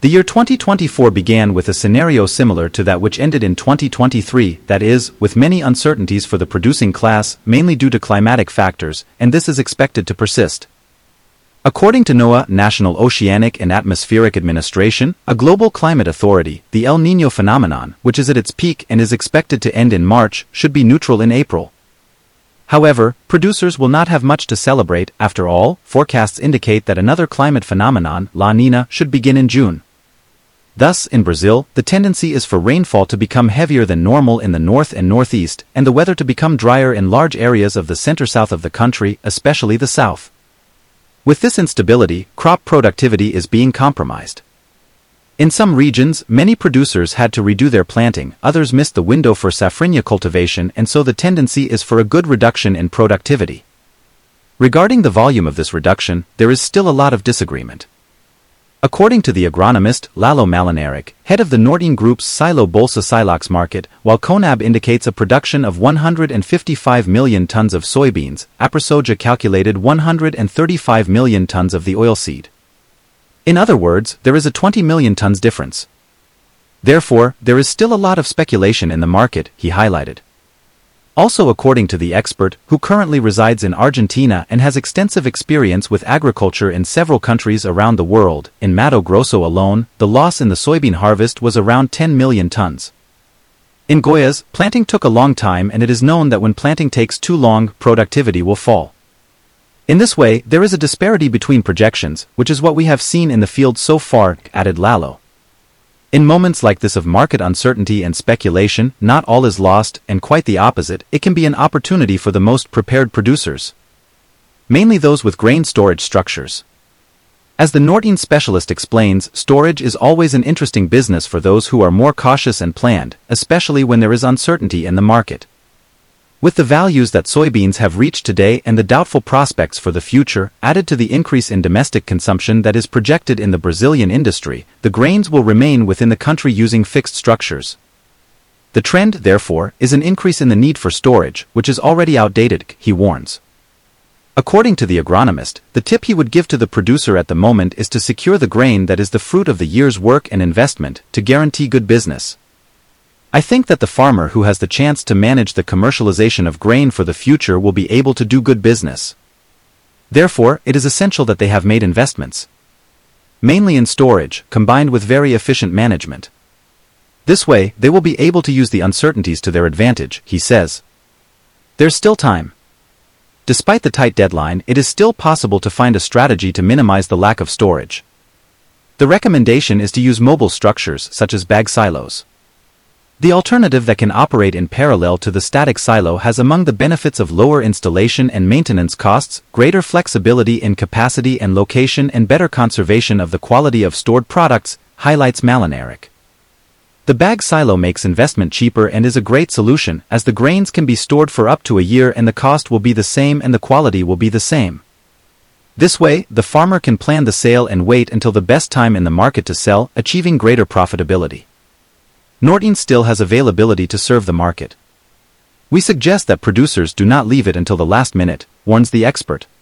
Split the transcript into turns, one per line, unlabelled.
The year 2024 began with a scenario similar to that which ended in 2023, that is, with many uncertainties for the producing class, mainly due to climatic factors, and this is expected to persist. According to NOAA, National Oceanic and Atmospheric Administration, a global climate authority, the El Niño phenomenon, which is at its peak and is expected to end in March, should be neutral in April. However, producers will not have much to celebrate, after all, forecasts indicate that another climate phenomenon, La Nina, should begin in June. Thus, in Brazil, the tendency is for rainfall to become heavier than normal in the north and northeast, and the weather to become drier in large areas of the center-south of the country, especially the south. With this instability, crop productivity is being compromised. In some regions, many producers had to redo their planting, others missed the window for safrinha cultivation and so the tendency is for a good reduction in productivity. Regarding the volume of this reduction, there is still a lot of disagreement. According to the agronomist Lalo Malinaric, head of the Norton Group's Silo Bolsa Silox market, while Conab indicates a production of 155 million tons of soybeans, Aprosoja calculated 135 million tons of the oilseed. In other words, there is a 20 million tons difference. Therefore, there is still a lot of speculation in the market, he highlighted. Also according to the expert, who currently resides in Argentina and has extensive experience with agriculture in several countries around the world, in Mato Grosso alone, the loss in the soybean harvest was around 10 million tons. In Goiás, planting took a long time and it is known that when planting takes too long, productivity will fall. In this way, there is a disparity between projections, which is what we have seen in the field so far, added Lalo. In moments like this of market uncertainty and speculation, not all is lost, and quite the opposite, it can be an opportunity for the most prepared producers. Mainly those with grain storage structures. As the Norton specialist explains, storage is always an interesting business for those who are more cautious and planned, especially when there is uncertainty in the market. With the values that soybeans have reached today and the doubtful prospects for the future, added to the increase in domestic consumption that is projected in the Brazilian industry, the grains will remain within the country using fixed structures. The trend, therefore, is an increase in the need for storage, which is already outdated, he warns. According to the agronomist, the tip he would give to the producer at the moment is to secure the grain that is the fruit of the year's work and investment to guarantee good business. I think that the farmer who has the chance to manage the commercialization of grain for the future will be able to do good business. Therefore, it is essential that they have made investments. Mainly in storage, combined with very efficient management. This way, they will be able to use the uncertainties to their advantage, he says. There's still time. Despite the tight deadline, it is still possible to find a strategy to minimize the lack of storage. The recommendation is to use mobile structures such as bag silos. The alternative that can operate in parallel to the static silo has among the benefits of lower installation and maintenance costs, greater flexibility in capacity and location and better conservation of the quality of stored products, highlights Malinaric. The bag silo makes investment cheaper and is a great solution as the grains can be stored for up to a year and the cost will be the same and the quality will be the same. This way, the farmer can plan the sale and wait until the best time in the market to sell, achieving greater profitability. Norton still has availability to serve the market. We suggest that producers do not leave it until the last minute, warns the expert.